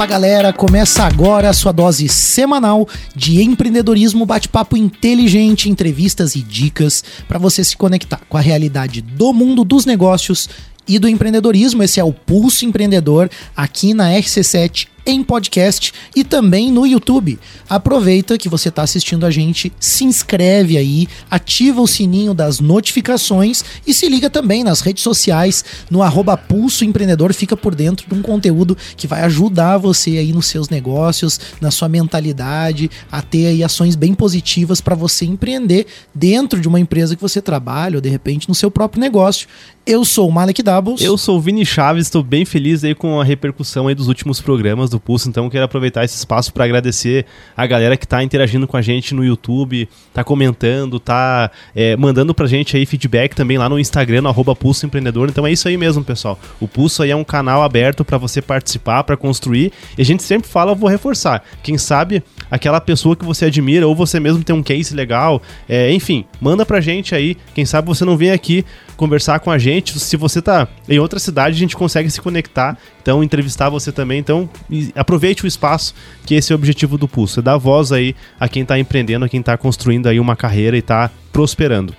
Fala galera, começa agora a sua dose semanal de empreendedorismo, bate-papo inteligente, entrevistas e dicas para você se conectar com a realidade do mundo dos negócios e do empreendedorismo. Esse é o Pulso Empreendedor aqui na RC7 em podcast e também no YouTube. Aproveita que você está assistindo a gente, se inscreve aí, ativa o sininho das notificações e se liga também nas redes sociais, no arroba Pulso Empreendedor, fica por dentro de um conteúdo que vai ajudar você aí nos seus negócios, na sua mentalidade, a ter aí ações bem positivas para você empreender dentro de uma empresa que você trabalha ou de repente no seu próprio negócio. Eu sou o Malek Doubles. Eu sou o Vini Chaves, estou bem feliz aí com a repercussão aí dos últimos programas do Pulso, então quero aproveitar esse espaço para agradecer a galera que está interagindo com a gente no YouTube, está comentando, está é, mandando pra gente aí feedback também lá no Instagram, no arroba Pulso Empreendedor. Então é isso aí mesmo, pessoal. O Pulso aí é um canal aberto para você participar, para construir. E a gente sempre fala, vou reforçar. Quem sabe aquela pessoa que você admira ou você mesmo tem um case legal, é, enfim, manda pra gente aí. Quem sabe você não vem aqui conversar com a gente. Se você tá em outra cidade, a gente consegue se conectar, então entrevistar você também. Então, aproveite o espaço, que esse é o objetivo do Pulso, é dar voz aí a quem está empreendendo, a quem está construindo aí uma carreira e está prosperando.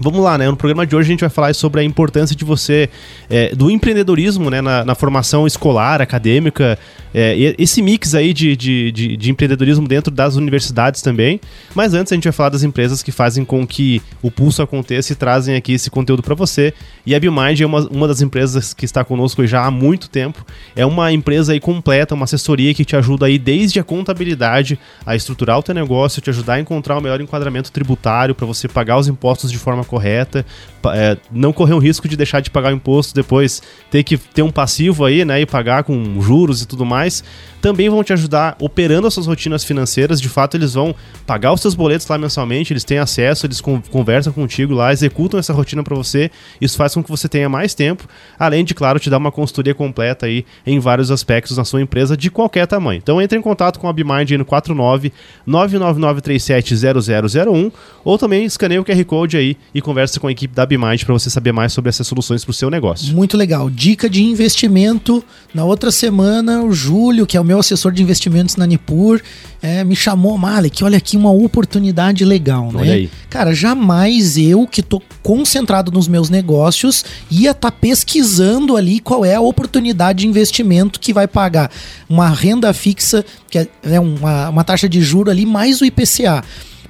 Vamos lá, né? No programa de hoje a gente vai falar sobre a importância de você, é, do empreendedorismo, né? Na, na, formação escolar, acadêmica, é, esse mix aí de, de, de, de, empreendedorismo dentro das universidades também. Mas antes a gente vai falar das empresas que fazem com que o pulso aconteça e trazem aqui esse conteúdo para você. E a BioMind é uma, uma das empresas que está conosco já há muito tempo. É uma empresa aí completa, uma assessoria que te ajuda aí desde a contabilidade a estruturar o teu negócio, te ajudar a encontrar o melhor enquadramento tributário para você pagar os impostos de forma correta, é, não correr o risco de deixar de pagar o imposto depois, ter que ter um passivo aí, né, e pagar com juros e tudo mais também vão te ajudar operando as suas rotinas financeiras. De fato, eles vão pagar os seus boletos lá mensalmente, eles têm acesso, eles conversam contigo lá, executam essa rotina para você. Isso faz com que você tenha mais tempo, além de, claro, te dar uma consultoria completa aí em vários aspectos na sua empresa de qualquer tamanho. Então entre em contato com a Bimind no 49 999370001 ou também escaneie o QR Code aí e converse com a equipe da Bimind para você saber mais sobre essas soluções para o seu negócio. Muito legal. Dica de investimento. Na outra semana, o Júlio, que é o meu meu assessor de investimentos na Nipur é, me chamou, Malek, olha aqui uma oportunidade legal, né? Olha aí. Cara, jamais eu, que tô concentrado nos meus negócios, ia estar tá pesquisando ali qual é a oportunidade de investimento que vai pagar uma renda fixa, que é, é uma, uma taxa de juro ali, mais o IPCA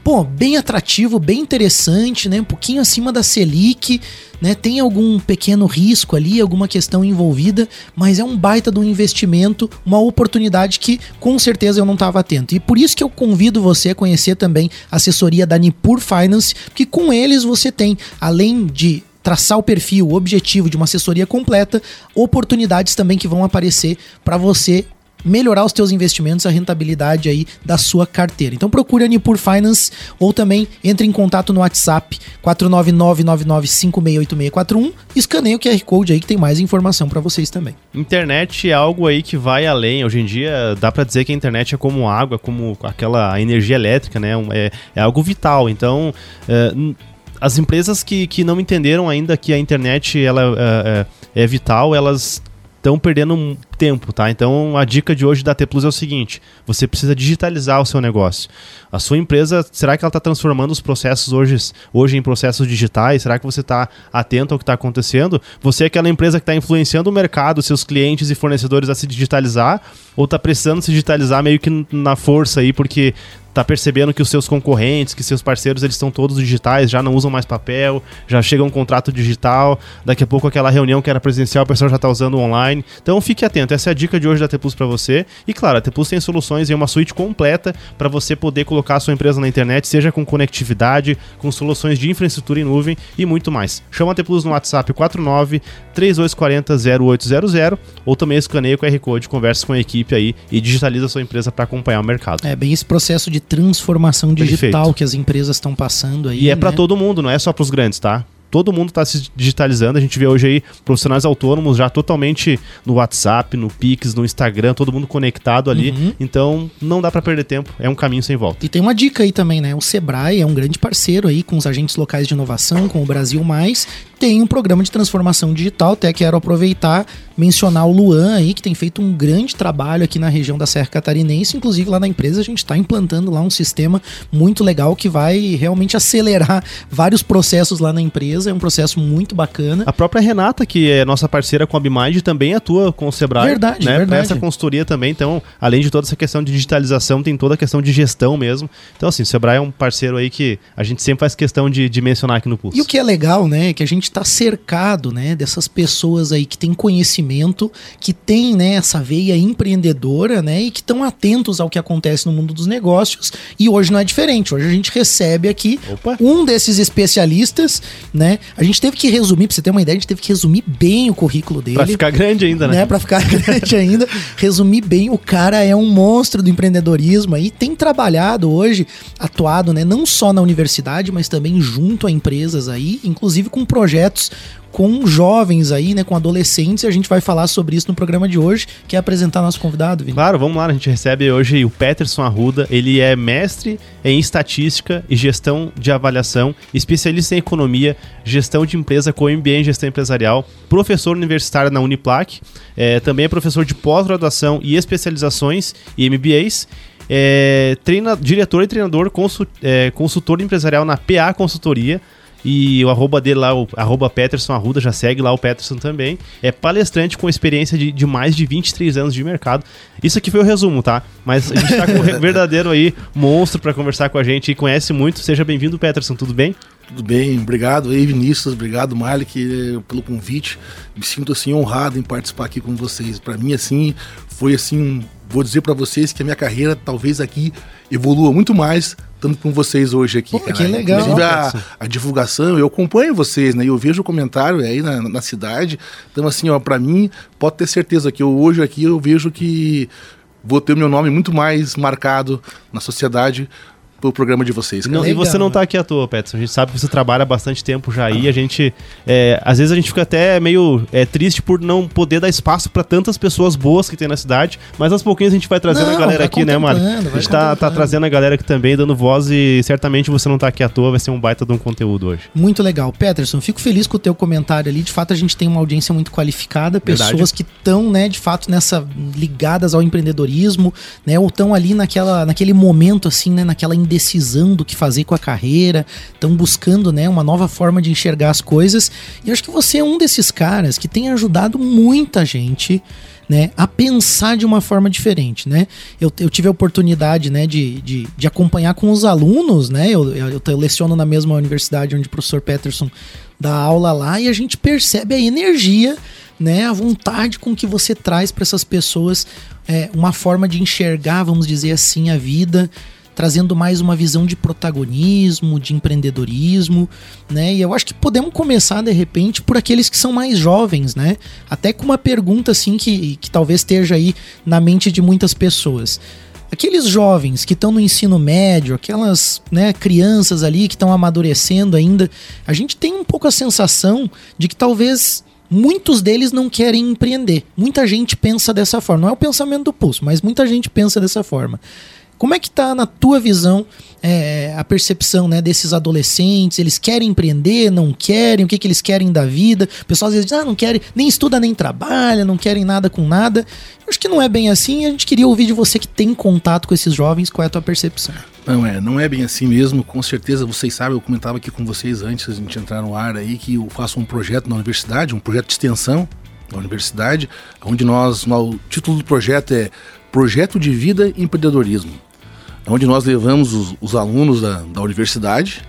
pô, bem atrativo, bem interessante, né? Um pouquinho acima da Selic, né? Tem algum pequeno risco ali, alguma questão envolvida, mas é um baita do investimento, uma oportunidade que com certeza eu não estava atento. E por isso que eu convido você a conhecer também a assessoria da Nipur Finance, que com eles você tem, além de traçar o perfil, o objetivo de uma assessoria completa, oportunidades também que vão aparecer para você melhorar os teus investimentos, a rentabilidade aí da sua carteira. Então procure a Nipur Finance ou também entre em contato no WhatsApp 49999568641 e escaneie o QR Code aí que tem mais informação para vocês também. Internet é algo aí que vai além. Hoje em dia dá para dizer que a internet é como água, como aquela energia elétrica, né? É, é algo vital. Então é, as empresas que, que não entenderam ainda que a internet ela é, é, é vital, elas estão perdendo tempo, tá? Então a dica de hoje da T Plus é o seguinte: você precisa digitalizar o seu negócio. A sua empresa, será que ela está transformando os processos hoje, hoje em processos digitais? Será que você está atento ao que está acontecendo? Você é aquela empresa que está influenciando o mercado, seus clientes e fornecedores a se digitalizar? Ou está precisando se digitalizar meio que na força aí, porque tá percebendo que os seus concorrentes, que seus parceiros, eles estão todos digitais, já não usam mais papel, já chega um contrato digital, daqui a pouco aquela reunião que era presencial, o pessoal já está usando online. Então fique atento, essa é a dica de hoje da Tepus para você. E claro, a Tepus tem soluções em uma suíte completa para você poder colocar a sua empresa na internet, seja com conectividade, com soluções de infraestrutura em nuvem e muito mais. Chama a Tepus no WhatsApp 49 3240 0800 ou também escaneia o QR Code, conversa com a equipe aí e digitaliza a sua empresa para acompanhar o mercado. É bem esse processo de transformação digital Perfeito. que as empresas estão passando aí. E é né? para todo mundo, não é só para os grandes, tá? todo mundo está se digitalizando. A gente vê hoje aí profissionais autônomos já totalmente no WhatsApp, no Pix, no Instagram, todo mundo conectado ali. Uhum. Então não dá para perder tempo, é um caminho sem volta. E tem uma dica aí também, né? O Sebrae é um grande parceiro aí com os agentes locais de inovação, com o Brasil Mais. Tem um programa de transformação digital, até quero aproveitar mencionar o Luan aí, que tem feito um grande trabalho aqui na região da Serra Catarinense. Inclusive, lá na empresa, a gente está implantando lá um sistema muito legal que vai realmente acelerar vários processos lá na empresa. É um processo muito bacana. A própria Renata, que é nossa parceira com a Bimind, também atua com o Sebrae. Verdade, né? verdade. Essa consultoria também. Então, além de toda essa questão de digitalização, tem toda a questão de gestão mesmo. Então, assim, o Sebrae é um parceiro aí que a gente sempre faz questão de, de mencionar aqui no Pulso. E o que é legal, né, é que a gente está cercado, né, dessas pessoas aí que têm conhecimento, que têm, né, essa veia empreendedora, né, e que estão atentos ao que acontece no mundo dos negócios. E hoje não é diferente. Hoje a gente recebe aqui Opa. um desses especialistas, né? A gente teve que resumir, pra você ter uma ideia, a gente teve que resumir bem o currículo dele. Pra ficar grande ainda, né? né? Pra ficar grande ainda. Resumir bem, o cara é um monstro do empreendedorismo aí, tem trabalhado hoje, atuado, né, não só na universidade, mas também junto a empresas aí, inclusive com projetos com jovens aí, né, com adolescentes, e a gente vai falar sobre isso no programa de hoje, que é apresentar nosso convidado, Vini. Claro, vamos lá, a gente recebe hoje o Peterson Arruda, ele é mestre em estatística e gestão de avaliação, especialista em economia, gestão de empresa com MBA em gestão empresarial, professor universitário na Uniplac, é, também é professor de pós-graduação e especializações e MBAs, é, treina, diretor e treinador, é, consultor empresarial na PA Consultoria, e o arroba dele lá, o arroba Peterson Arruda, já segue lá o Peterson também. É palestrante com experiência de, de mais de 23 anos de mercado. Isso aqui foi o resumo, tá? Mas a gente tá com o verdadeiro aí monstro para conversar com a gente e conhece muito. Seja bem-vindo, Peterson, tudo bem? Tudo bem, obrigado aí, Vinícius, obrigado, Malik, pelo convite. Me sinto assim honrado em participar aqui com vocês. Para mim, assim, foi assim, vou dizer para vocês que a minha carreira talvez aqui evolua muito mais estando com vocês hoje aqui. Pô, cara. que legal. Inclusive a, a, divulgação, eu acompanho vocês, né? Eu vejo o comentário aí na, na cidade. Então, assim, ó, para mim, pode ter certeza que eu, hoje aqui eu vejo que vou ter o meu nome muito mais marcado na sociedade pelo programa de vocês. Não, e você não tá aqui à toa, Peterson. A gente sabe que você trabalha bastante tempo já aí. A gente. É, às vezes a gente fica até meio é, triste por não poder dar espaço para tantas pessoas boas que tem na cidade. Mas aos pouquinhos a gente vai trazendo Não, a galera aqui, né, Mário? A gente tá, tá trazendo a galera aqui também, dando voz e certamente você não tá aqui à toa, vai ser um baita de um conteúdo hoje. Muito legal. Peterson, fico feliz com o teu comentário ali. De fato, a gente tem uma audiência muito qualificada, Verdade. pessoas que estão, né, de fato, nessa ligadas ao empreendedorismo, né, ou estão ali naquela, naquele momento, assim, né, naquela indecisão do que fazer com a carreira, estão buscando, né, uma nova forma de enxergar as coisas. E acho que você é um desses caras que tem ajudado muita gente né, a pensar de uma forma diferente, né? Eu, eu tive a oportunidade, né, de, de, de acompanhar com os alunos, né? Eu, eu, eu leciono na mesma universidade onde o professor Peterson dá aula lá e a gente percebe a energia, né, a vontade com que você traz para essas pessoas é, uma forma de enxergar, vamos dizer assim, a vida trazendo mais uma visão de protagonismo, de empreendedorismo, né? E eu acho que podemos começar de repente por aqueles que são mais jovens, né? Até com uma pergunta assim que, que talvez esteja aí na mente de muitas pessoas. Aqueles jovens que estão no ensino médio, aquelas né, crianças ali que estão amadurecendo ainda, a gente tem um pouco a sensação de que talvez muitos deles não querem empreender. Muita gente pensa dessa forma. Não é o pensamento do pulso, mas muita gente pensa dessa forma. Como é que tá na tua visão é, a percepção né, desses adolescentes? Eles querem empreender, não querem? O que, que eles querem da vida? O pessoal às vezes diz, ah, não querem, nem estuda nem trabalha, não querem nada com nada. Eu acho que não é bem assim. A gente queria ouvir de você que tem contato com esses jovens, qual é a tua percepção? Não é, não é bem assim mesmo. Com certeza vocês sabem, eu comentava aqui com vocês antes da gente entrar no ar aí que eu faço um projeto na universidade, um projeto de extensão da universidade, onde nós, o título do projeto é Projeto de Vida e Empreendedorismo, onde nós levamos os, os alunos da, da universidade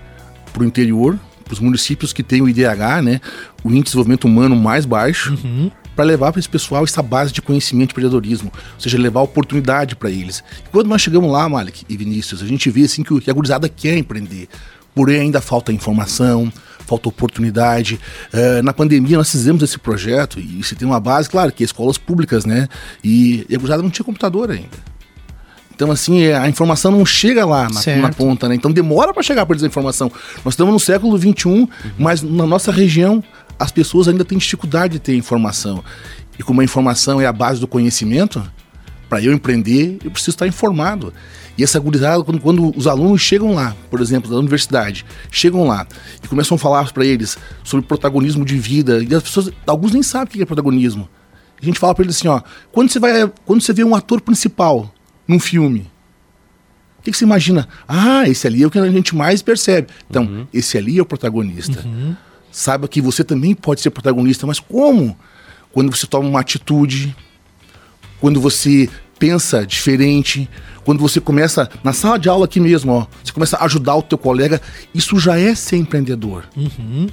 para o interior, para os municípios que têm o IDH, né, o Índice de Desenvolvimento Humano mais baixo, Uhum. para levar para esse pessoal essa base de conhecimento de empreendedorismo, ou seja, levar oportunidade para eles. E quando nós chegamos lá, Malik e Vinícius, a gente vê assim que, a gurizada quer empreender, porém ainda falta informação, falta oportunidade. Eh, na pandemia nós fizemos esse projeto e se tem uma base, claro, que é escolas públicas, né? E, e a gurizada não tinha computador ainda. Então, assim, é, a informação não chega lá na, na ponta, né? Então demora para chegar para eles a informação. Nós estamos no século XXI, mas na nossa região as pessoas ainda têm dificuldade de ter informação. E como a informação é a base do conhecimento, para eu empreender, eu preciso estar informado. E essa gurizada, quando, quando os alunos chegam lá, por exemplo, da universidade, chegam lá e começam a falar para eles sobre protagonismo de vida, e as pessoas, alguns nem sabem o que é protagonismo. A gente fala para eles assim, ó, quando você vai, quando você vê um ator principal num filme, o que, que, você imagina? Ah, esse ali é o que a gente mais percebe. Então, uhum. esse ali é o protagonista. Uhum. Saiba que você também pode ser protagonista, mas como? Quando você toma uma atitude, quando você pensa diferente, quando você começa na sala de aula aqui mesmo, ó, você começa a ajudar o teu colega, isso já é ser empreendedor. Uhum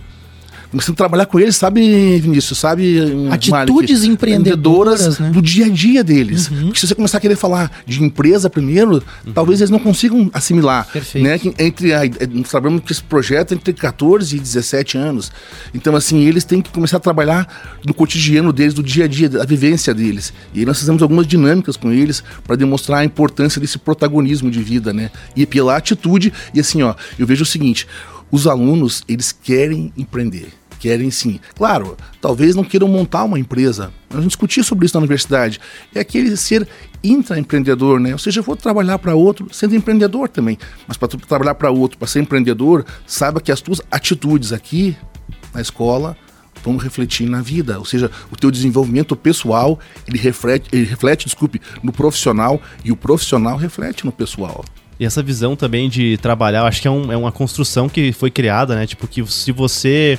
a trabalhar com eles, sabe, Vinícius, sabe? Atitudes empreendedoras né? do dia a dia deles. Uhum. Porque se você começar a querer falar de empresa primeiro, uhum. talvez eles não consigam assimilar. Perfeito. Né? Entre a, nós trabalhamos com esse projeto entre 14 e 17 anos. Então, assim, eles têm que começar a trabalhar no cotidiano deles, do dia a dia, da vivência deles. E nós fizemos algumas dinâmicas com eles para demonstrar a importância desse protagonismo de vida, né? E pela atitude, e assim, ó, eu vejo o seguinte, os alunos, eles querem empreender querem sim. Claro, talvez não queiram montar uma empresa. A gente discutiu sobre isso na universidade. É aquele ser intraempreendedor, né? Ou seja, eu vou trabalhar para outro sendo empreendedor também. Mas para trabalhar para outro, para ser empreendedor, saiba que as tuas atitudes aqui na escola vão refletir na vida, ou seja, o teu desenvolvimento pessoal, ele reflete, ele reflete, desculpe, no profissional e o profissional reflete no pessoal. E essa visão também de trabalhar, acho que é, um, é uma construção que foi criada, né? Tipo, que se você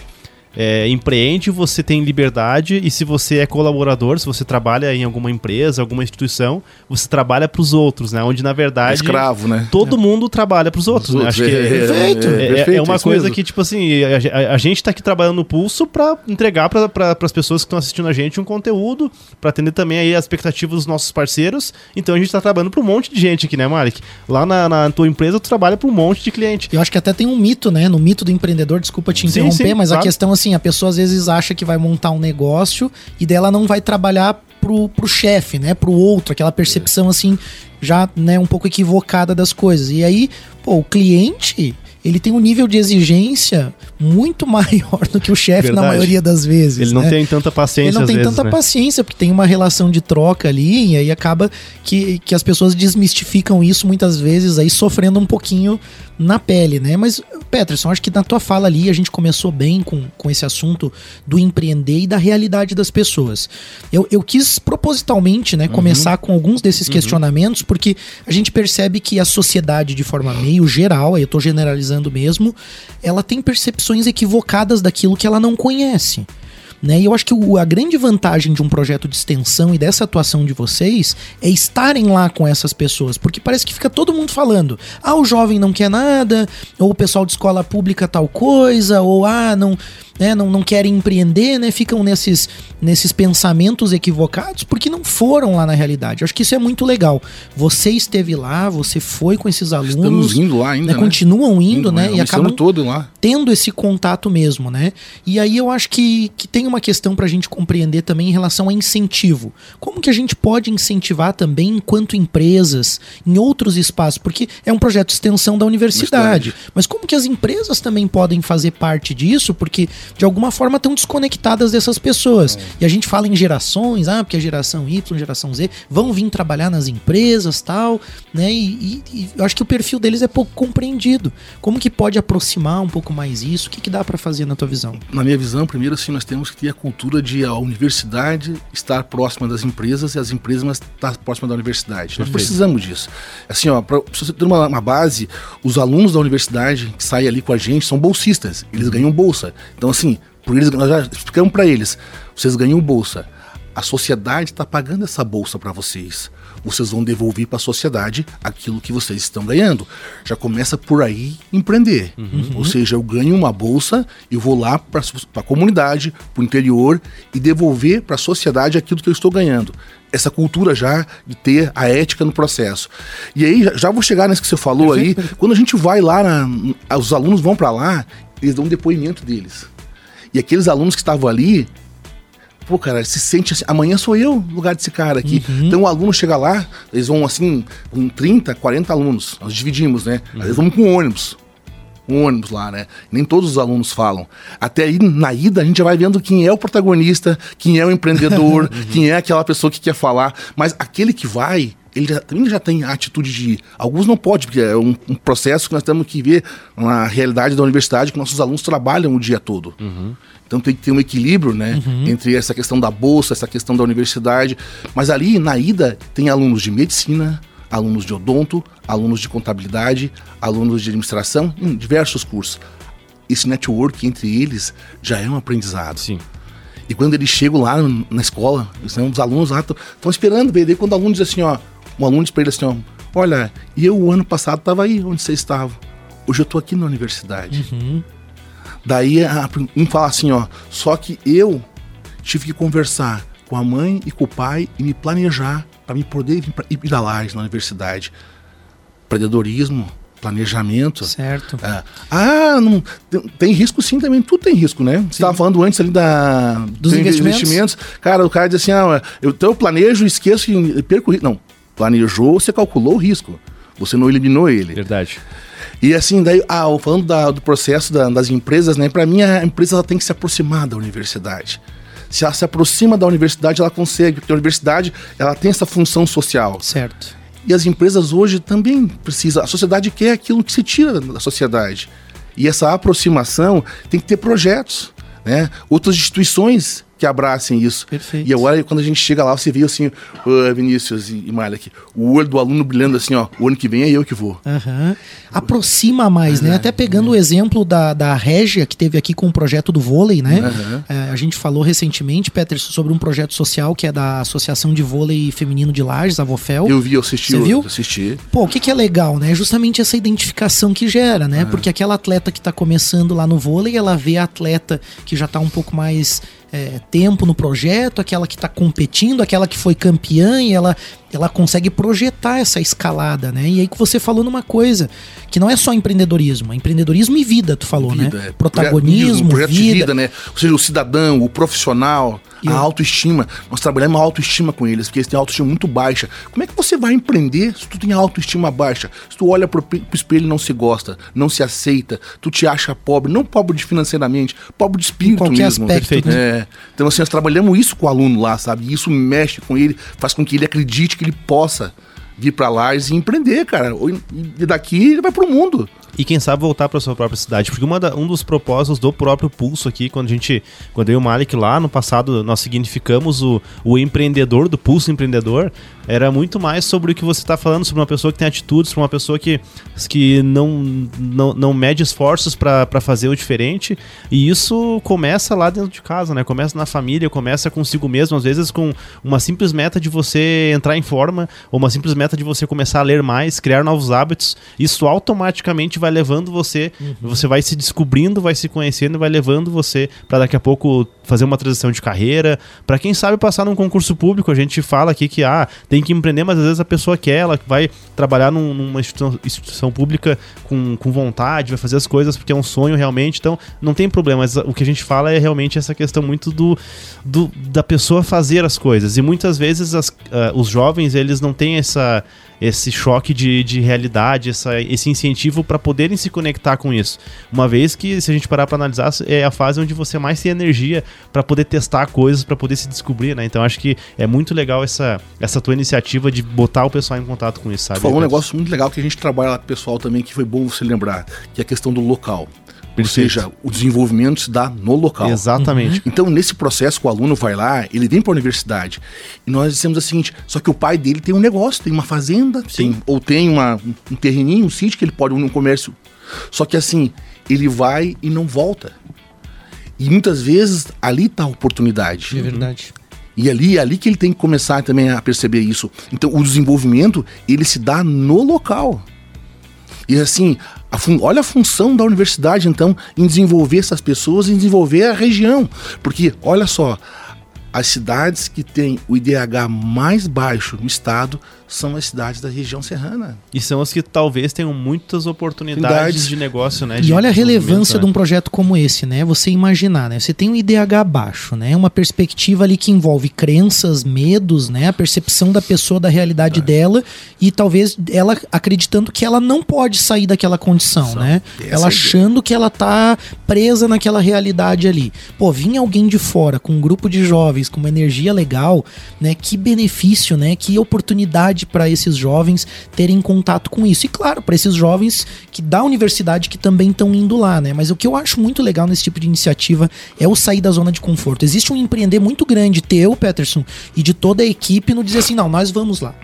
é, empreende, você tem liberdade e se você é colaborador, se você trabalha em alguma empresa, alguma instituição, você trabalha para os outros, né? Onde na verdade escravo, né? Todo é. mundo trabalha para os outros, né? Acho que é, perfeito, é, é, uma coisa que tipo assim a, a gente está aqui trabalhando no pulso para entregar para pra, as pessoas que estão assistindo a gente um conteúdo para atender também aí as expectativas dos nossos parceiros. Então a gente está trabalhando para um monte de gente aqui, né, Malik? Lá na, na tua empresa tu trabalha para um monte de cliente. Eu acho que até tem um mito, né? No mito do empreendedor, desculpa te interromper, sim, sim, mas claro. a questão assim assim, a pessoa às vezes acha que vai montar um negócio e dela não vai trabalhar pro, pro chefe, né? Pro outro, aquela percepção assim, já, né, um pouco equivocada das coisas. E aí, pô, o cliente, ele tem um nível de exigência muito maior do que o chefe na maioria das vezes. Ele não né? tem tanta paciência. Ele não tem vezes, tanta né? paciência, porque tem uma relação de troca ali, e aí acaba que, que as pessoas desmistificam isso muitas vezes, aí sofrendo um pouquinho na pele, né? Mas, Peterson, acho que na tua fala ali a gente começou bem com, com esse assunto do empreender e da realidade das pessoas. Eu, eu quis propositalmente, né, uhum. começar com alguns desses uhum. questionamentos, porque a gente percebe que a sociedade, de forma meio geral, aí eu tô generalizando mesmo, ela tem percepções equivocadas daquilo que ela não conhece. Né? E eu acho que o, a grande vantagem de um projeto de extensão e dessa atuação de vocês é estarem lá com essas pessoas, porque parece que fica todo mundo falando: ah, o jovem não quer nada, ou o pessoal de escola pública tal coisa, ou ah, não né, não, não querem empreender, né, ficam nesses, nesses pensamentos equivocados porque não foram lá na realidade. Eu acho que isso é muito legal. Você esteve lá, você foi com esses alunos. Estamos indo lá ainda. Né, né? Continuam indo, indo né? É, e acabam todo lá. tendo esse contato mesmo, né? E aí eu acho que, que tem uma questão para a gente compreender também em relação a incentivo. Como que a gente pode incentivar também, enquanto empresas, em outros espaços? Porque é um projeto de extensão da universidade. Mas como que as empresas também podem fazer parte disso? Porque de alguma forma estão desconectadas dessas pessoas. É. E a gente fala em gerações, ah, porque a geração Y, geração Z vão vir trabalhar nas empresas tal, né? E, e, e eu acho que o perfil deles é pouco compreendido. Como que pode aproximar um pouco mais isso? O que, que dá para fazer na tua visão? Na minha visão, primeiro assim, nós temos que ter a cultura de a universidade estar próxima das empresas e as empresas estar próxima da universidade. Nós precisamos disso. Assim, ó, para você ter uma, uma, base, os alunos da universidade que saem ali com a gente são bolsistas, eles ganham bolsa. Então, assim, por eles, nós já explicamos para eles: vocês ganham bolsa. A sociedade está pagando essa bolsa para vocês. Vocês vão devolver para a sociedade aquilo que vocês estão ganhando. Já começa por aí empreender. Uhum. Ou seja, eu ganho uma bolsa e vou lá para a comunidade, para o interior e devolver para a sociedade aquilo que eu estou ganhando essa cultura já de ter a ética no processo. E aí, já vou chegar nisso que você falou aí, quando a gente vai lá, na, os alunos vão para lá, eles dão um depoimento deles. E aqueles alunos que estavam ali, pô, cara, se sente assim, amanhã sou eu no lugar desse cara aqui. Uhum. Então o aluno chega lá, eles vão assim, com 30, 40 alunos, nós dividimos, né? Uhum. Eles vão com ônibus. um ônibus lá, né? Nem todos os alunos falam. Até aí, na ida, a gente já vai vendo quem é o protagonista, quem é o empreendedor, quem é aquela pessoa que quer falar. Mas aquele que vai, ele já, também já tem a atitude de. Alguns não podem, porque é um, um, processo que nós temos que ver na realidade da universidade, que nossos alunos trabalham o dia todo. Uhum. Então tem que ter um equilíbrio, né? Uhum. Entre essa questão da bolsa, essa questão da universidade. Mas ali, na ida, tem alunos de medicina, alunos de odonto, alunos de contabilidade, alunos de administração, em diversos cursos. Esse network entre eles já é um aprendizado. Sim. E quando eles chegam lá na escola, os alunos lá estão esperando, daí quando o aluno diz assim, ó, um aluno diz para ele assim, ó, olha, eu o ano passado estava aí onde você estava. Hoje eu estou aqui na universidade. Uhum. Daí um fala assim, ó, só que eu tive que conversar com a mãe e com o pai e me planejar para me poder ir, da laje na universidade. Empreendedorismo, planejamento. Certo. É. Ah, não, tem, tem, risco sim também, tudo tem risco, né? Sim. Você estava falando antes ali da, dos investimentos. investimentos. Cara, o cara diz assim, ah, eu, então eu planejo, esqueço e perco risco. Não, planejou, você calculou o risco. Você não eliminou ele. Verdade. E assim, daí, ah, falando da, do processo da, das empresas, né? Para mim, a empresa ela tem que se aproximar da universidade. Se ela se aproxima da universidade, ela consegue, porque a universidade ela tem essa função social. Certo. E as empresas hoje também precisam. A sociedade quer aquilo que se tira da sociedade. E essa aproximação tem que ter projetos. Né? Outras instituições que abracem isso. Perfeito. E agora, quando a gente chega lá, você vê assim, oh, Vinícius e, e aqui, o olho do aluno brilhando assim, ó, o ano que vem é eu que vou. Uhum. Aproxima mais, né? Até pegando o exemplo da, da Régia, que teve aqui com o projeto do vôlei, né? Uhum. É, a gente falou recentemente, Peterson, sobre um projeto social que é da Associação de Vôlei Feminino de Lages, a Vofel. Eu vi, eu assisti. Você viu? assisti. Pô, o que, que é legal, né? É justamente essa identificação que gera, né? Uhum. Porque aquela atleta que tá começando lá no vôlei, ela vê a atleta que já tá um pouco mais é, tempo no projeto, aquela que está competindo, aquela que foi campeã e ela, ela consegue projetar essa escalada, né? E aí que você falou numa coisa, que não é só empreendedorismo, é empreendedorismo e vida, tu falou, vida, né? É. Protagonismo, projeto vida. de vida, né? Ou seja, o cidadão, o profissional, a autoestima. Nós trabalhamos a autoestima com eles, porque eles têm autoestima muito baixa. Como é que você vai empreender se tu tem a autoestima baixa? Se tu olha pro, pro espelho e não se gosta, não se aceita, tu te acha pobre, não pobre de financeiramente, pobre de espírito em qualquer mesmo. Aspecto, né? é. Então, assim, nós trabalhamos isso com o aluno lá, sabe? E isso mexe com ele, faz com que ele acredite que ele possa vir para lá e empreender, cara. E daqui ele vai pro mundo e quem sabe voltar para sua própria cidade. Porque uma da, um dos propósitos do próprio Pulso aqui, quando a gente, quando eu e o Malik lá no passado, nós significamos o, o empreendedor, do Pulso Empreendedor, era muito mais sobre o que você está falando, sobre uma pessoa que tem atitudes, sobre uma pessoa que, que não, não, não mede esforços para fazer o diferente. E isso começa lá dentro de casa, né? Começa na família, começa consigo mesmo, às vezes com uma simples meta de você entrar em forma, ou uma simples meta de você começar a ler mais, criar novos hábitos. Isso automaticamente vai levando você, uhum. você vai se descobrindo, vai se conhecendo, vai levando você para daqui a pouco fazer uma transição de carreira, para quem sabe passar num concurso público. A gente fala aqui que ah, tem que empreender, mas às vezes a pessoa quer, ela vai trabalhar num, numa instituição, instituição, pública com, com vontade, vai fazer as coisas porque é um sonho realmente. Então, não tem problema, mas o que a gente fala é realmente essa questão muito do, do da pessoa fazer as coisas. E muitas vezes as, uh, os jovens, eles não têm essa esse choque de, de realidade, essa, esse incentivo para poderem se conectar com isso. Uma vez que, se a gente parar para analisar, é a fase onde você mais tem energia para poder testar coisas, para poder se descobrir, né? Então acho que é muito legal essa, essa tua iniciativa de botar o pessoal em contato com isso, sabe? falou um negócio muito legal que a gente trabalha lá com o pessoal também, que foi bom você lembrar, que é a questão do local. Ou seja, o desenvolvimento se dá no local. Exatamente. Uhum. Então, nesse processo o aluno vai lá, ele vem para a universidade e nós dissemos o seguinte: só que o pai dele tem um negócio, tem uma fazenda, tem, ou tem uma, um terreninho, um sítio que ele pode um comércio. Só que assim, ele vai e não volta. E muitas vezes ali está a oportunidade. É verdade. E ali, é ali que ele tem que começar também a perceber isso. Então, o desenvolvimento, ele se dá no local. E assim, a olha a função da universidade, então, em desenvolver essas pessoas, em desenvolver a região. Porque, olha só, as cidades que têm o IDH mais baixo no estado são as cidades da região serrana. E são as que talvez tenham muitas oportunidades de negócio, né? E olha a relevância de um projeto como esse, né? Você imaginar, né? Você tem um IDH baixo, né? Uma perspectiva ali que envolve crenças, medos, né? A percepção da pessoa da realidade é. dela e talvez ela acreditando que ela não pode sair daquela condição, São né? Ela achando que ela tá presa naquela realidade ali. Pô, vinha alguém de fora com um grupo de jovens com uma energia legal, né? Que benefício, né? Que oportunidade para esses jovens terem contato com isso. E claro, para esses jovens que da universidade que também estão indo lá, né? Mas o que eu acho muito legal nesse tipo de iniciativa é o sair da zona de conforto. Existe um empreender muito grande teu, Peterson, e de toda a equipe no dizer assim, não, nós vamos lá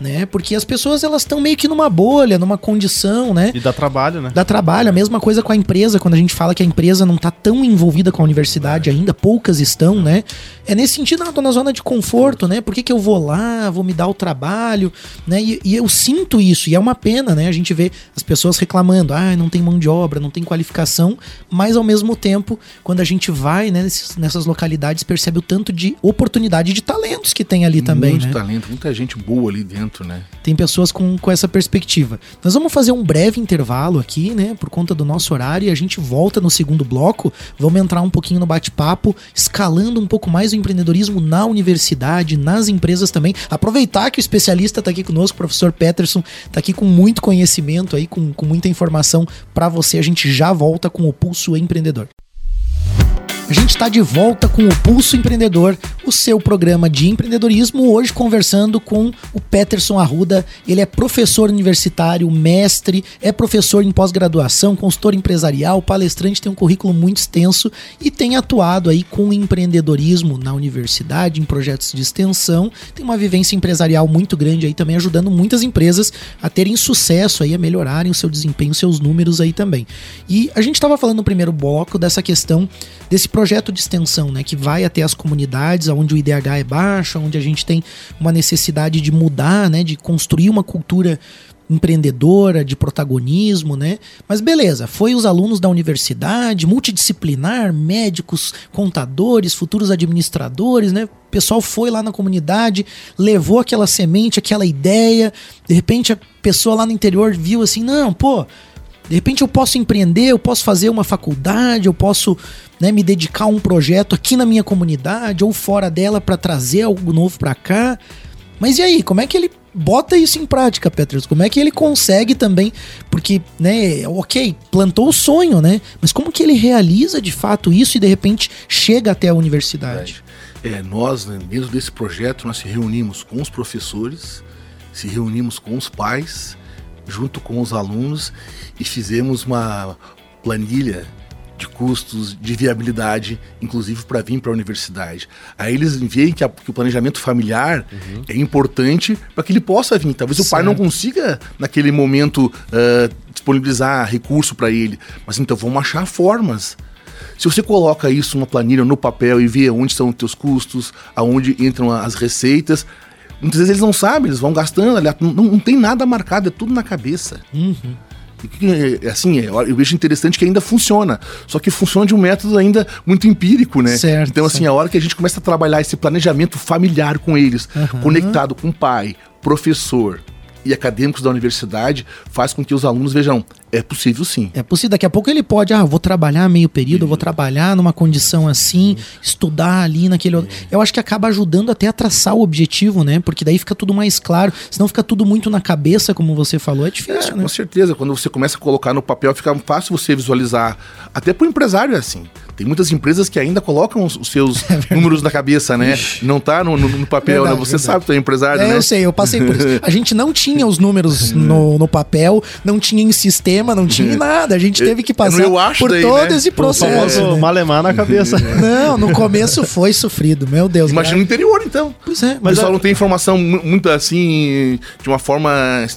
né? Porque as pessoas elas estão meio que numa bolha, numa condição, né? E dá trabalho, né? Dá trabalho. A mesma coisa com a empresa, quando a gente fala que a empresa não está tão envolvida com a universidade ainda, poucas estão, né? É nesse sentido, não, tô na zona de conforto, né? Por que, que eu vou lá, vou me dar o trabalho, né? E, e, eu sinto isso, e é uma pena, né? A gente vê as pessoas reclamando, ah, não tem mão de obra, não tem qualificação, mas ao mesmo tempo, quando a gente vai né, nessas localidades, percebe o tanto de oportunidade de talentos que tem ali também, Muito né? talento, muita gente boa ali dentro né? Tem pessoas com, com essa perspectiva. Nós vamos fazer um breve intervalo aqui, né? Por conta do nosso horário, e a gente volta no segundo bloco. Vamos entrar um pouquinho no bate-papo, escalando um pouco mais o empreendedorismo na universidade, nas empresas também. Aproveitar que o especialista está aqui conosco, o professor Peterson, está aqui com muito conhecimento aí, com, com muita informação para você. A gente já volta com o Pulso Empreendedor. A gente está de volta com o Pulso Empreendedor, o seu programa de empreendedorismo, hoje conversando com o Peterson Arruda. Ele é professor universitário, mestre, é professor em pós-graduação, consultor empresarial, palestrante, tem um currículo muito extenso e tem atuado aí com empreendedorismo na universidade, em projetos de extensão. Tem uma vivência empresarial muito grande aí também, ajudando muitas empresas a terem sucesso aí, a melhorarem o seu desempenho, seus números aí também. E a gente estava falando no primeiro bloco dessa questão desse projeto de extensão, né, que vai até as comunidades onde o IDH é baixo, onde a gente tem uma necessidade de mudar, né, de construir uma cultura empreendedora, de protagonismo, né? Mas beleza, foi os alunos da universidade, multidisciplinar, médicos, contadores, futuros administradores, né? O pessoal foi lá na comunidade, levou aquela semente, aquela ideia, de repente a pessoa lá no interior viu assim, não, pô, de repente eu posso empreender, eu posso fazer uma faculdade, eu posso né, me dedicar a um projeto aqui na minha comunidade ou fora dela para trazer algo novo para cá. Mas e aí, como é que ele bota isso em prática, Petros? Como é que ele consegue também? Porque, né, ok, plantou o sonho, né? Mas como que ele realiza de fato isso e de repente chega até a universidade? É, nós, né, dentro desse projeto, nós se reunimos com os professores, se reunimos com os pais, junto com os alunos e fizemos uma planilha de custos, de viabilidade, inclusive para vir para a universidade. Aí eles veem que, a, que o planejamento familiar uhum. é importante para que ele possa vir. Talvez certo. o pai não consiga, naquele momento, uh, disponibilizar recurso para ele, mas então vamos achar formas. Se você coloca isso numa planilha, no papel e vê onde estão os teus custos, aonde entram as receitas, muitas vezes eles não sabem, eles vão gastando, não, não tem nada marcado, é tudo na cabeça. Uhum. É, assim, é, eu vejo interessante que ainda funciona. Só que funciona de um método ainda muito empírico, né? Certo, então, assim, certo. a hora que a gente começa a trabalhar esse planejamento familiar com eles, uhum. conectado com pai, professor, e acadêmicos da universidade faz com que os alunos vejam, é possível sim. É possível. Daqui a pouco ele pode, ah, vou trabalhar meio período, eu vou trabalhar numa condição assim, estudar ali naquele outro. Eu acho que acaba ajudando até a traçar o objetivo, né? Porque daí fica tudo mais claro. Senão fica tudo muito na cabeça, como você falou, é difícil, é, né? Com certeza. Quando você começa a colocar no papel, fica fácil você visualizar. Até para o empresário é assim. Tem muitas empresas que ainda colocam os, seus é números na cabeça, né? Não tá no, no, no papel, né? verdade, né? Você verdade. sabe que tu é empresário, é, né? Eu sei, eu passei por isso. A gente não tinha os números no, no papel, não tinha em sistema, não tinha nada. A gente teve que passar por daí, todo né? esse processo. O né? malemar na cabeça. Não, no começo foi sofrido, meu Deus. Imagina no interior, então. Pois é. Mas o pessoal não tem informação muito assim, de uma forma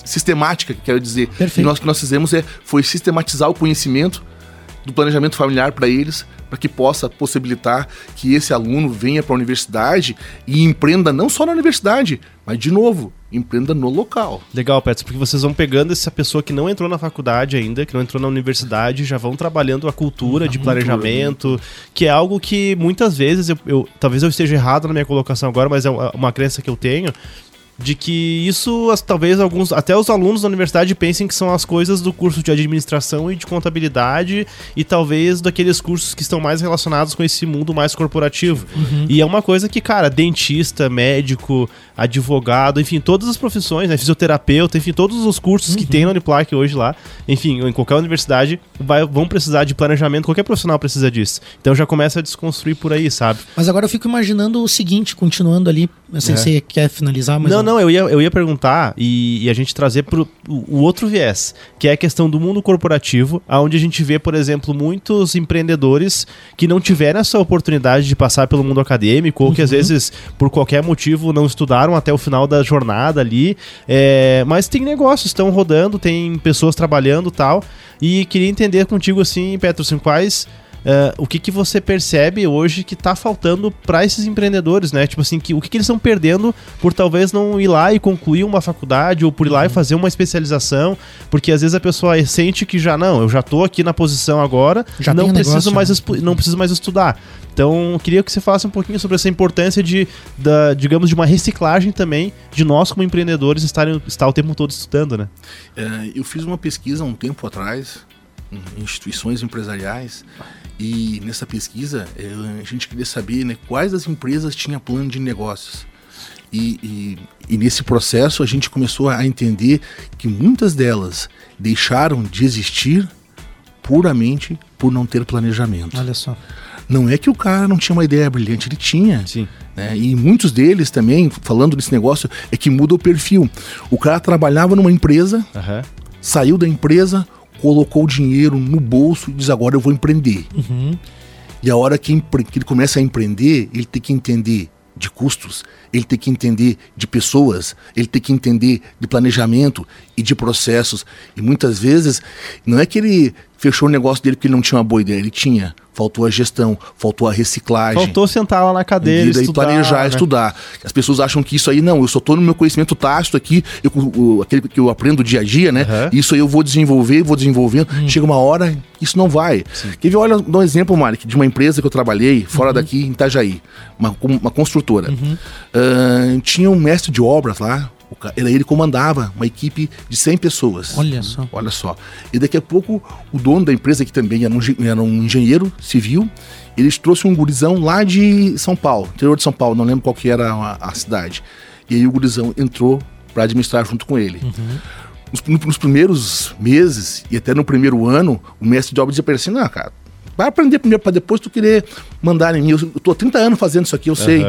sistemática, quero dizer. Perfeito. E nós, o que nós fizemos é, foi sistematizar o conhecimento do planejamento familiar para eles, para que possa possibilitar que esse aluno venha para a universidade e empreenda não só na universidade, mas de novo, empreenda no local. Legal, Petros, porque vocês vão pegando essa pessoa que não entrou na faculdade ainda, que não entrou na universidade, já vão trabalhando a cultura a de cultura, planejamento, né? que é algo que muitas vezes, eu, eu, talvez eu esteja errado na minha colocação agora, mas é uma crença que eu tenho, de que isso talvez alguns até os alunos da universidade pensem que são as coisas do curso de administração e de contabilidade e talvez daqueles cursos que estão mais relacionados com esse mundo mais corporativo. Uhum. E é uma coisa que, cara, dentista, médico, advogado, enfim, todas as profissões, né, fisioterapeuta, enfim, todos os cursos uhum. que tem na Uniplac hoje lá, enfim, em qualquer universidade, vai, vão precisar de planejamento, qualquer profissional precisa disso. Então já começa a desconstruir por aí, sabe? Mas agora eu fico imaginando o seguinte, continuando ali, não sei é. se você quer finalizar, mas não, não, eu ia, eu ia perguntar e, e a gente trazer para o outro viés, que é a questão do mundo corporativo, onde a gente vê, por exemplo, muitos empreendedores que não tiveram essa oportunidade de passar pelo mundo acadêmico ou que às uhum. vezes, por qualquer motivo, não estudaram até o final da jornada ali. É, mas tem negócios, estão rodando, tem pessoas trabalhando tal. E queria entender contigo, assim, Petro, assim, quais Uh, o que, que você percebe hoje que está faltando para esses empreendedores, né? Tipo assim, que, o que, que eles estão perdendo por talvez não ir lá e concluir uma faculdade ou por ir lá e uhum. fazer uma especialização, porque às vezes a pessoa sente que já não, eu já estou aqui na posição agora, já não preciso negócio, mais né? não preciso mais estudar. Então, queria que você falasse um pouquinho sobre essa importância de, da, digamos, de uma reciclagem também de nós como empreendedores estarem estar o tempo todo estudando, né? É, eu fiz uma pesquisa um tempo atrás em instituições empresariais e nessa pesquisa, é, a gente queria saber né, quais das empresas tinham plano de negócios. E, e, e, nesse processo a gente começou a entender que muitas delas deixaram de existir puramente por não ter planejamento. Olha só. Não é que o cara não tinha uma ideia brilhante, ele tinha. Sim. Né? E muitos deles também, falando desse negócio, é que muda o perfil. O cara trabalhava numa empresa, uhum. saiu da empresa, colocou o dinheiro no bolso e diz: agora eu vou empreender. Uhum. E a hora que, que ele começa a empreender, ele tem que entender de custos, ele tem que entender de pessoas, ele tem que entender de planejamento e de processos. E muitas vezes, não é que ele fechou o negócio dele porque ele não tinha uma boa ideia, ele tinha. Faltou a gestão, faltou a reciclagem. Faltou sentar lá na cadeira e estudar, planejar, né? estudar. As pessoas acham que isso aí, não, eu só estou no meu conhecimento tácito aqui, eu, o, aquele que eu aprendo dia a dia, né? Uhum. Isso aí eu vou desenvolver, vou desenvolvendo. Hum. Chega uma hora, isso não vai. Sim. Quer ver, olha, dá um exemplo, Mari, de uma empresa que eu trabalhei, fora uhum. daqui, em Itajaí, uma, uma construtora. Uhum. Uh, tinha um mestre de obras lá, ele, ele comandava uma equipe de 100 pessoas. Olha só. Olha só. E daqui a pouco, o dono da empresa, que também era um, era um engenheiro civil, eles trouxe um gurizão lá de São Paulo, interior de São Paulo, não lembro qual que era a, a cidade. E aí o gurizão entrou para administrar junto com ele. Uhum. Nos, nos, primeiros meses e até no primeiro ano, o mestre de obra dizia para ele assim: não, cara, vai aprender primeiro para depois tu querer mandar em mim. Eu, eu tô há 30 anos fazendo isso aqui, eu uhum. sei.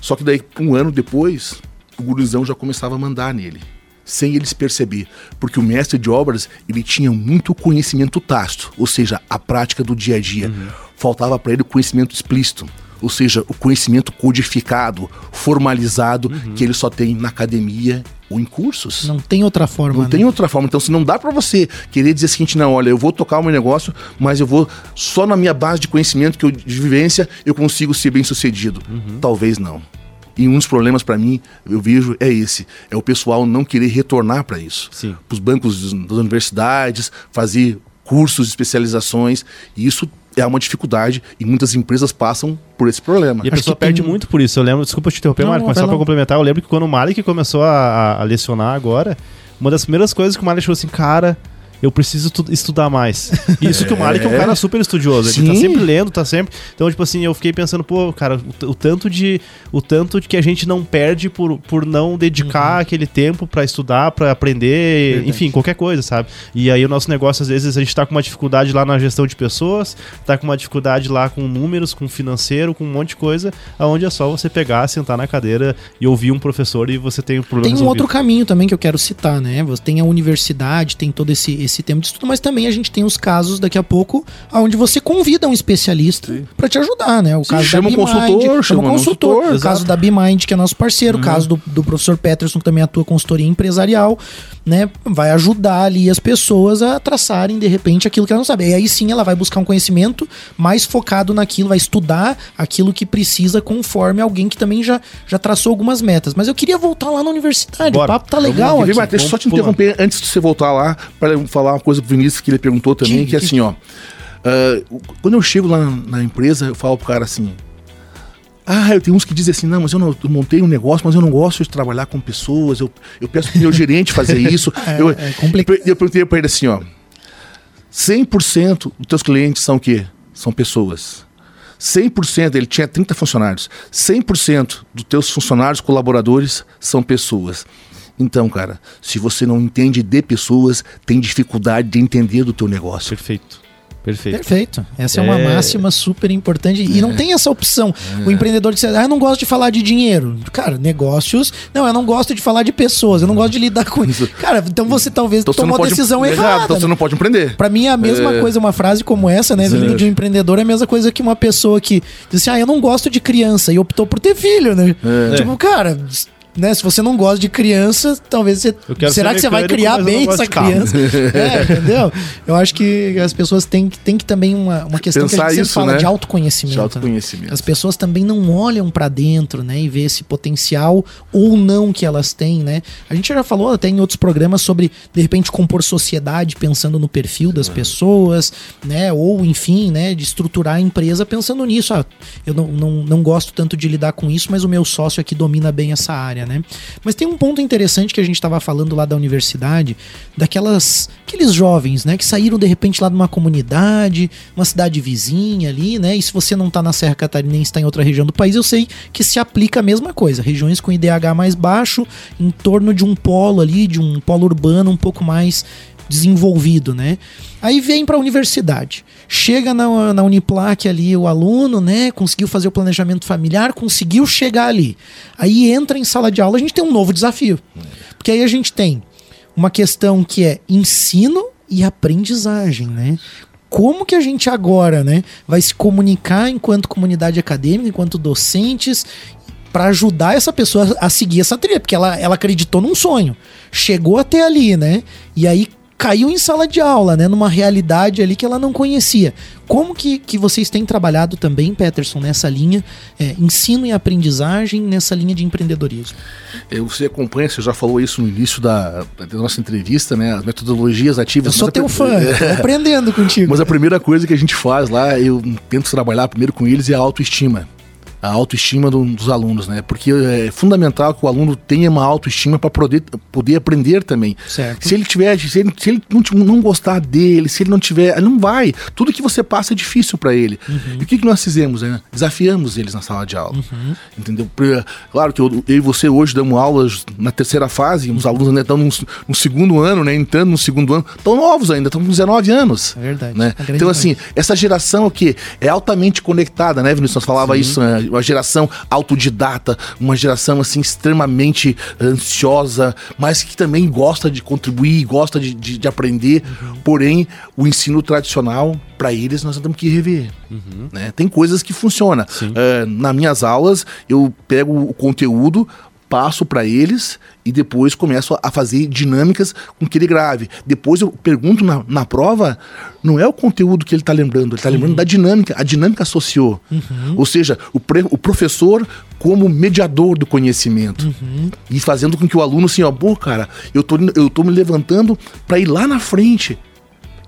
Só que daí, um ano depois, o gurizão já começava a mandar nele, sem eles perceber, porque o mestre de obras ele tinha muito conhecimento tácito, ou seja, a prática do dia a dia. Uhum. Faltava para ele o conhecimento explícito, ou seja, o conhecimento codificado, formalizado, uhum. que ele só tem na academia ou em cursos. Não tem outra forma. Não né? tem outra forma. Então, se não dá para você querer dizer o seguinte, não, olha, eu vou tocar o meu negócio, mas eu vou só na minha base de conhecimento que eu de vivência eu consigo ser bem sucedido. Uhum. Talvez não. E um dos problemas para mim, eu vejo, é esse: é o pessoal não querer retornar para isso. Para os bancos das universidades, fazer cursos, especializações. E isso é uma dificuldade e muitas empresas passam por esse problema. E a pessoa perde tem... muito por isso. Eu lembro, desculpa te interromper, Marco, mas só para complementar, eu lembro que quando o Malik começou a, a lecionar agora, uma das primeiras coisas que o Malik falou assim, cara, eu preciso estudar mais. Isso que o Malik é um cara super estudioso. Sim. Ele tá sempre lendo, tá sempre. Então, tipo assim, eu fiquei pensando, pô, cara, o, o tanto de. O tanto de que a gente não perde por, por não dedicar uhum. aquele tempo para estudar, para aprender, Verdade. enfim, qualquer coisa, sabe? E aí o nosso negócio, às vezes, a gente tá com uma dificuldade lá na gestão de pessoas, tá com uma dificuldade lá com números, com financeiro, com um monte de coisa, aonde é só você pegar, sentar na cadeira e ouvir um professor e você tem um problema. Tem um outro caminho também que eu quero citar, né? Você tem a universidade, tem todo esse esse tema de estudo, mas também a gente tem os casos daqui a pouco onde você convida um especialista para te ajudar, né? O Sim, caso chama um Bimind, consultor, chama um consultor, consultor, o caso da Bimind, que é nosso parceiro, o caso do, do professor Peterson, que também atua consultoria empresarial, né? Vai ajudar ali as pessoas a traçarem, de repente, aquilo que ela não sabe. E aí sim ela vai buscar um conhecimento mais focado naquilo, vai estudar aquilo que precisa conforme alguém que também já, já traçou algumas metas. Mas eu queria voltar lá na universidade. Bora. O papo tá legal aqui. Matheus, só te interromper antes de você voltar lá, para falar uma coisa pro Vinícius que ele perguntou também, Que- que é assim, ó. ah, quando eu chego lá na, na empresa, eu falo pro cara assim. Ah, eu tenho uns que dizem assim, não, mas eu, não, eu montei um negócio, mas eu não gosto de trabalhar com pessoas, eu, eu peço pro meu gerente fazer isso. É, eu, é complicado. eu perguntei pra ele assim, ó. 100% dos teus clientes são o quê? São pessoas. 100%, ele tinha 30 funcionários. 100% dos teus funcionários colaboradores são pessoas. Então, cara, se você não entende de pessoas, tem dificuldade de entender do teu negócio. Perfeito. Perfeito. Perfeito. Essa é, uma É. máxima super importante. E não tem essa opção. O empreendedor diz, ah, eu não gosto de falar de dinheiro. Cara, negócios. Não, eu não gosto de falar de pessoas. Eu não gosto de lidar com isso. Cara, então você talvez Então tomou a decisão Exato, errada. Então você não pode empreender. Pra mim é a mesma É. coisa, uma frase como essa, né? Vindo de um empreendedor é a mesma coisa que uma pessoa que disse, ah, eu não gosto de criança e optou por ter filho, né? É. Tipo, cara. Né, se você não gosta de criança, talvez você. Eu quero Será ser que você vai criar bem essa criança? é, entendeu? Eu acho que as pessoas têm, que- têm que também uma, uma questão que a Pensar gente sempre isso, fala né? de autoconhecimento. De né? autoconhecimento. As pessoas também não olham pra dentro, né, e vê esse potencial ou não que elas têm, né? A gente já falou até em outros programas sobre de repente compor sociedade pensando no perfil das pessoas, né, ou enfim, né, de estruturar a empresa pensando nisso. Ah, eu não, não, não gosto tanto de lidar com isso, mas o meu sócio aqui domina bem essa área, né? Mas tem um ponto interessante que a gente estava falando lá da universidade, daquelas aqueles jovens, né, que saíram de repente lá de uma comunidade, uma cidade vizinha ali, né? E se você não tá na Serra Catarinense, está em outra região do país, eu sei que se aplica a mesma coisa. Regiões com IDH mais baixo, em torno de um polo ali, de um polo urbano um pouco mais desenvolvido, né? Aí vem para a universidade. Chega na, na Uniplac ali o aluno, né? Conseguiu fazer o planejamento familiar, conseguiu chegar ali. Aí entra em sala de aula, a gente tem um novo desafio. Porque aí a gente tem uma questão que é ensino e aprendizagem, né? Como que a gente agora, né, vai se comunicar enquanto comunidade acadêmica, enquanto docentes, para ajudar essa pessoa a seguir essa trilha, porque ela, ela acreditou num sonho, chegou até ali, né? E aí caiu em sala de aula, né? Numa realidade ali que ela não conhecia. Como que, que vocês têm trabalhado também, Peterson, nessa linha, é, ensino e aprendizagem, nessa linha de empreendedorismo? Eh, Você acompanha, você já falou isso no início da, da nossa entrevista, né? As metodologias Eu ativas. sou Mas a teu fã, tô aprendendo contigo. Mas a primeira coisa que a gente faz lá, eu tento trabalhar primeiro com eles, é a autoestima. A autoestima do- dos alunos, né? Porque é fundamental que o aluno tenha uma autoestima para poder, poder aprender também. Certo. Se ele tiver, se ele, se ele não, não gostar dele, se ele não tiver, não vai. Tudo que você passa é difícil para ele. E o que, que nós fizemos, né? Desafiamos eles na sala de aula. Entendeu? Pra- Claro que eu, eu e você hoje damos aulas na terceira fase, os alunos ainda estão no, no segundo ano, né? Entrando no segundo ano, estão novos ainda, estão com 19 anos. É verdade. Né? Então, assim, essa geração que é altamente conectada, né, Vinícius? Nós falava isso, né? Uma geração autodidata, uma geração assim extremamente ansiosa, mas que também gosta de contribuir, gosta de, de, de aprender. Porém, o ensino tradicional, para eles, nós temos que rever. Né? Tem coisas que funcionam. É, nas minhas aulas, eu pego o conteúdo, passo para eles e depois começo a- fazer dinâmicas com que ele grave. Depois eu pergunto na, na prova, não é o conteúdo que ele está lembrando, ele está lembrando da dinâmica, a dinâmica associou. Ou seja, o, pre- o professor como mediador do conhecimento e fazendo com que o aluno assim, ó, pô, cara, eu tô, eu tô me levantando para ir lá na frente.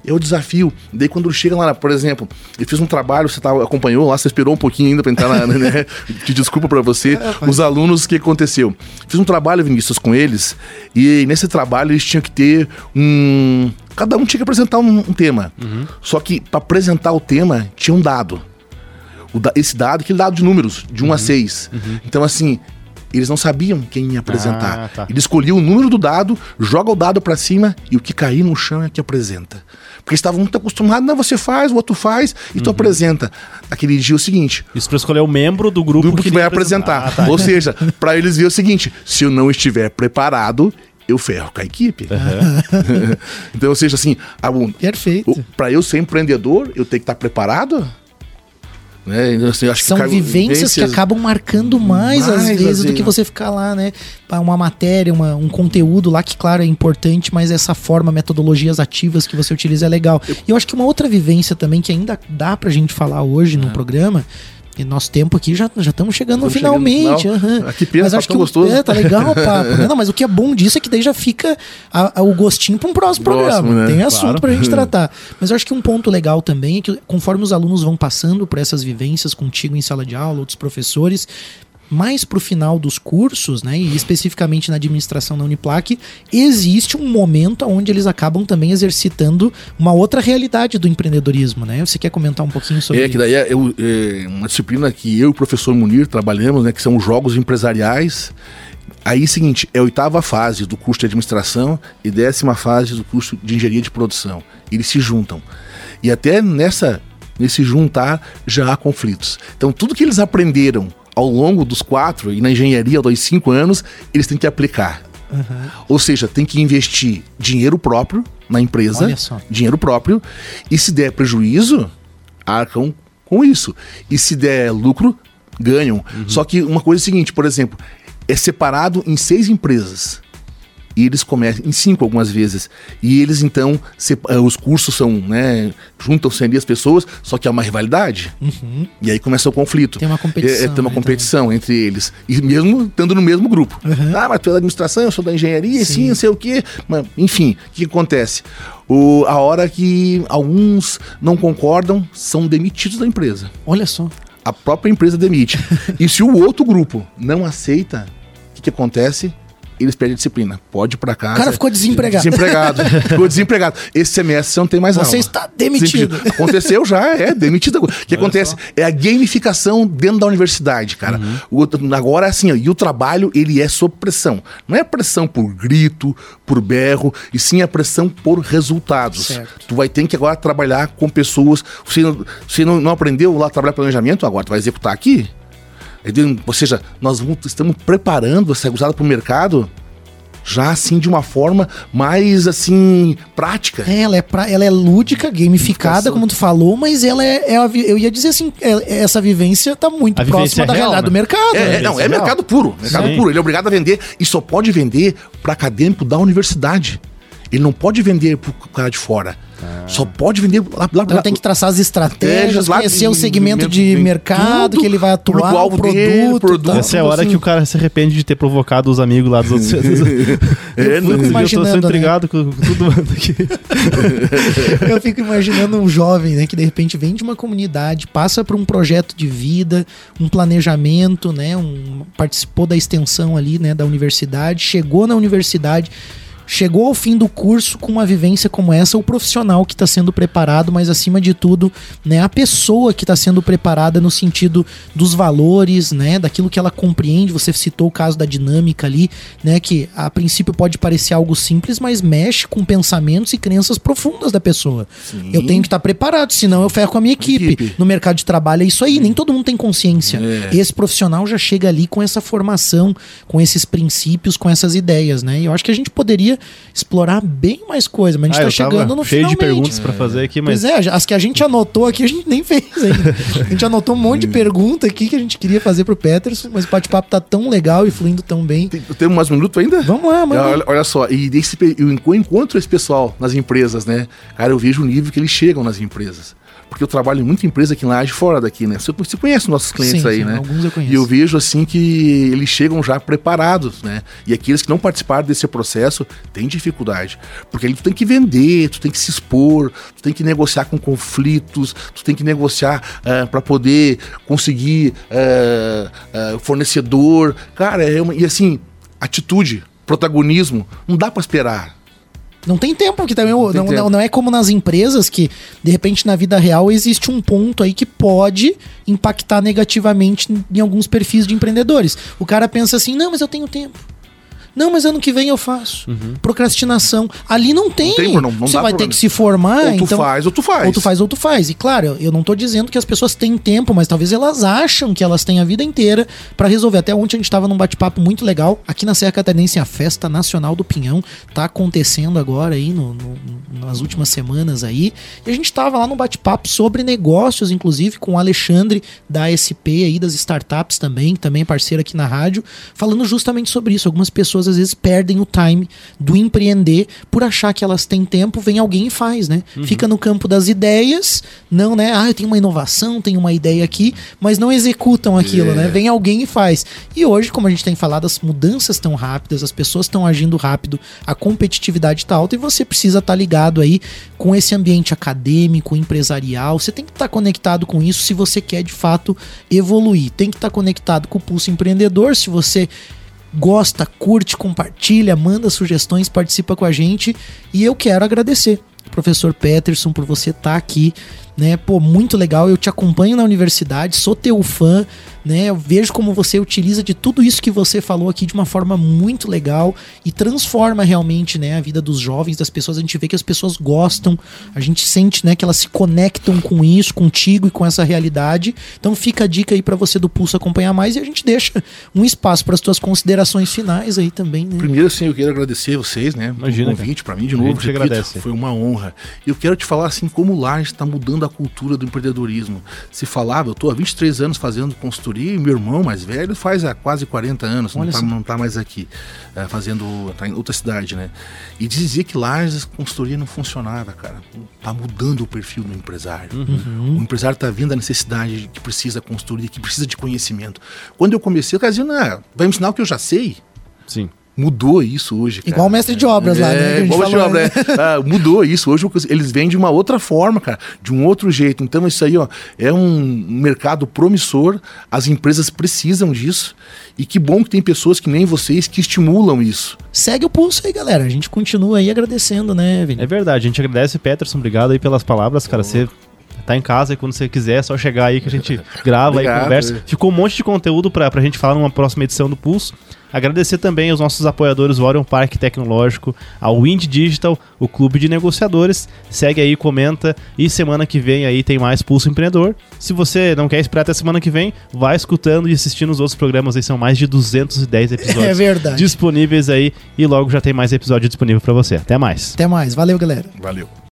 É o desafio. Daí quando chega lá, por exemplo, eu fiz um trabalho, você tava, acompanhou lá, você esperou um pouquinho ainda para entrar na, né? Te desculpa para você. Os alunos, o que aconteceu? Fiz um trabalho, Vinícius, com eles, e nesse trabalho eles tinham que ter um. Cada um tinha que apresentar um, um tema. Só que para apresentar o tema, tinha um dado. O da- esse dado, aquele dado de números, de 1 a 6. Então, assim, eles não sabiam quem ia apresentar. Ah, tá. Ele escolhia o número do dado, joga o dado pra cima e o que cair no chão é que apresenta. Porque eles estavam muito acostumados, não, você faz, o outro faz e Uhum. tu apresenta. Aquele dia é o seguinte, Isso pra escolher o membro do o grupo, grupo que, vai apresentar. Ah, tá. Ou seja, pra eles ver o seguinte, se eu não estiver preparado, eu ferro com a equipe. Uhum. então, ou seja, assim, Perfeito. Para eu ser empreendedor, eu tenho que estar preparado. Né? Então, assim, São que vivências, vivências, que acabam marcando mais, mais às vezes do que você ficar lá, né? Uma matéria, uma, um conteúdo lá que, claro, é importante, mas essa forma, metodologias ativas que você utiliza é legal. E eu acho que uma outra vivência também que ainda dá pra gente falar hoje é. no programa e nosso tempo aqui já já estamos chegando finalmente. Chegando no uhum. Aqui mas tá acho que gostoso. É, tá legal o papo. Não, mas o que é bom disso é que daí já fica a, a, o gostinho para um próximo, próximo programa. Né? Tem assunto claro. pra gente tratar. Mas eu acho que um ponto legal também é que conforme os alunos vão passando por essas vivências contigo em sala de aula, outros professores, mais para o final dos cursos, né, e especificamente na administração da Uniplac, existe um momento onde eles acabam também exercitando uma outra realidade do empreendedorismo. Né? Você quer comentar um pouquinho sobre? É, que daí é, é, uma disciplina que eu e o professor Munir trabalhamos, né, que são os jogos empresariais. Aí, seguinte, é a oitava fase do curso de administração e décima fase do curso de engenharia de produção. Eles se juntam. E até nessa nesse juntar já há conflitos. Então, tudo que eles aprenderam ao longo dos quatro, e na engenharia dos cinco anos, eles têm que aplicar. Uhum. Ou seja, tem que investir dinheiro próprio na empresa, dinheiro próprio, e se der prejuízo, arcam com isso. E se der lucro, ganham. Uhum. Só que uma coisa é a seguinte, por exemplo, é separado em seis empresas e eles começam em cinco algumas vezes. E eles então, se, uh, os cursos são, né, juntam-se ali as pessoas, só que há uma rivalidade. Uhum. E aí começa o conflito. Tem uma competição. É, é tem uma competição também. entre eles. E mesmo estando no mesmo grupo. Uhum. Ah, mas tu é da administração, eu sou da engenharia, sim, sim não sei o quê. Mas, enfim, o que acontece? O, a hora que alguns não concordam, são demitidos da empresa. Olha só. A própria empresa demite. e se o outro grupo não aceita, o que, que acontece? Eles perdem a disciplina. Pode ir pra casa. O cara ficou desempregado. Desempregado. ficou desempregado. Esse semestre você não tem mais você aula. Você está demitido. Aconteceu já, é, demitido. O que Olha acontece? Só. É a gamificação dentro da universidade, cara. Uhum. O, agora assim, ó, e o trabalho, ele é sob pressão. Não é pressão por grito, por berro, e sim a pressão por resultados. Certo. Tu vai ter que agora trabalhar com pessoas. Você, você não, não aprendeu lá a trabalhar planejamento, agora tu vai executar aqui? Ou seja, nós vamos, estamos preparando essa usada para o mercado já assim de uma forma mais assim prática. É, ela é, pra, ela é lúdica, gamificada, como tu falou, mas ela é, é eu ia dizer assim, é, essa vivência está muito a próxima da é realidade né? do mercado. É, né? não, é mercado puro, mercado Sim. puro. Ele é obrigado a vender e só pode vender para acadêmico da universidade. Ele não pode vender para o cara de fora. Ah. Só pode vender lá, lá, então tem que traçar as estratégias, conhecer o segmento de mercado tudo, que ele vai atuar, o produto. Dele, produto Essa é a hora assim. que o cara se arrepende de ter provocado os amigos lá dos outros. é, eu fico imaginando, eu tô intrigado né? com, com tudo aqui. eu fico imaginando um jovem, né, que de repente vem de uma comunidade, passa por um projeto de vida, um planejamento, né, um, participou da extensão ali, né, da universidade, chegou na universidade chegou ao fim do curso com uma vivência como essa, o profissional que está sendo preparado, mas acima de tudo, né, a pessoa que está sendo preparada no sentido dos valores, né, daquilo que ela compreende. Você citou o caso da dinâmica ali, né, que a princípio pode parecer algo simples, mas mexe com pensamentos e crenças profundas da pessoa. Sim. Eu tenho que estar tá preparado, senão eu ferro com a minha equipe. equipe. No mercado de trabalho é isso aí, nem todo mundo tem consciência. É. Esse profissional já chega ali com essa formação, com esses princípios, com essas ideias, né? E eu acho que a gente poderia explorar bem mais coisa, mas a gente ah, tá chegando no cheio de perguntas para fazer aqui, mas... Pois é, as que a gente anotou aqui, a gente nem fez ainda. a gente anotou um monte de pergunta aqui que a gente queria fazer pro Peterson, mas o bate-papo tá tão legal e fluindo tão bem. Tem, tem mais um minuto ainda? Vamos lá, mano. Olha, olha, só, e desse, eu encontro esse pessoal nas empresas, né? Cara, eu vejo o nível que eles chegam nas empresas porque eu trabalho em muita empresa aqui na de fora daqui, né? Você, você conhece nossos clientes sim, aí, sim, né? Alguns eu conheço. E eu vejo assim que eles chegam já preparados, né? E aqueles que não participaram desse processo têm dificuldade. Porque ali tu tem que vender, tu tem que se expor, tu tem que negociar com conflitos, tu tem que negociar uh, eh, para poder conseguir uh, uh, fornecedor. Cara, é uma, e assim, atitude, protagonismo, não dá para esperar. Não tem tempo, que também não, não, não, não, é como nas empresas que, de repente, na vida real existe um ponto aí que pode impactar negativamente em alguns perfis de empreendedores. O cara pensa assim, não, mas eu tenho tempo. Não, mas ano que vem eu faço. Procrastinação. Ali não tem. tem, não- não Você vai ter problema. que se formar. Ou tu então... faz, ou tu faz. Ou tu faz, ou tu faz. E claro, eu não tô dizendo que as pessoas têm tempo, mas talvez elas acham que elas têm a vida inteira pra resolver. Até ontem a gente tava num bate-papo muito legal. Aqui na Serra Catarinense, a Festa Nacional do Pinhão tá acontecendo agora aí, no- no- nas últimas semanas aí. E a gente tava lá num bate-papo sobre negócios, inclusive, com o Alexandre da SP aí, das startups também, também é parceiro aqui na rádio, falando justamente sobre isso. Algumas pessoas às vezes perdem o time do empreender por achar que elas têm tempo, vem alguém e faz, né? Fica no campo das ideias, não, né? Ah, eu tenho uma inovação, tenho uma ideia aqui, mas não executam aquilo, É. né? Vem alguém e faz. E hoje, como a gente tem falado, as mudanças tão rápidas, as pessoas estão agindo rápido, a competitividade tá alta e você precisa estar ligado aí com esse ambiente acadêmico, empresarial. Você tem que estar conectado com isso se você quer de fato evoluir. Tem que estar conectado com o pulso empreendedor se você gosta, curte, compartilha, manda sugestões, participa com a gente. E eu quero agradecer, professor Peterson, por você estar aqui. Né, pô, muito legal. Eu te acompanho na universidade, sou teu fã, né? Eu vejo como você utiliza de tudo isso que você falou aqui de uma forma muito legal e transforma realmente, né, a vida dos jovens, das pessoas. A gente vê que as pessoas gostam, a gente sente, né, que elas se conectam com isso, contigo e com essa realidade. Então fica a dica aí pra você do Pulso acompanhar mais e a gente deixa um espaço para as tuas considerações finais aí também, né? Primeiro, assim, eu quero agradecer vocês, né? Imagina, O convite para mim de A novo. gente que repito, agradece. Foi uma honra. E eu quero te falar, assim, como o Lages está mudando a cultura do empreendedorismo. Se falava, eu estou há 23 anos fazendo consultoria e meu irmão mais velho faz há quase 40 anos, não Olha está só. não tá mais aqui, eh, fazendo, tá em outra cidade, né? E dizia que Lages, consultoria não funcionava, cara. Tá mudando o perfil do empresário. Uhum. O empresário está vendo a necessidade de que precisa construir, que precisa de conhecimento. Quando eu comecei, eu dizia, não, vai me ensinar o que eu já sei. Sim. Mudou isso hoje. Cara. Igual o mestre de obras lá, né, É, igual mestre de falou, obras. é. Ah, mudou isso. Hoje eles vêm de uma outra forma, cara, de um outro jeito. Então isso aí, ó, é um mercado promissor. As empresas precisam disso. E que bom que tem pessoas que nem vocês que estimulam isso. Segue o pulso aí, galera. A gente continua aí agradecendo, né, Vini? É verdade, a gente agradece, Peterson. Obrigado aí pelas palavras, cara. Você tá em casa e quando você quiser, é só chegar aí que a gente grava e conversa. Ficou um monte de conteúdo pra, pra gente falar numa próxima edição do Pulso. Agradecer também aos nossos apoiadores, o Orion Parque Tecnológico, a Wind Digital, o Clube de Negociadores. Segue aí, comenta. E semana que vem aí tem mais Pulso Empreendedor. Se você não quer esperar até semana que vem, vai escutando e assistindo os outros programas aí. São mais de 210 episódios É verdade. disponíveis aí. E logo já tem mais episódio disponível pra você. Até mais. Até mais. Valeu, galera. Valeu.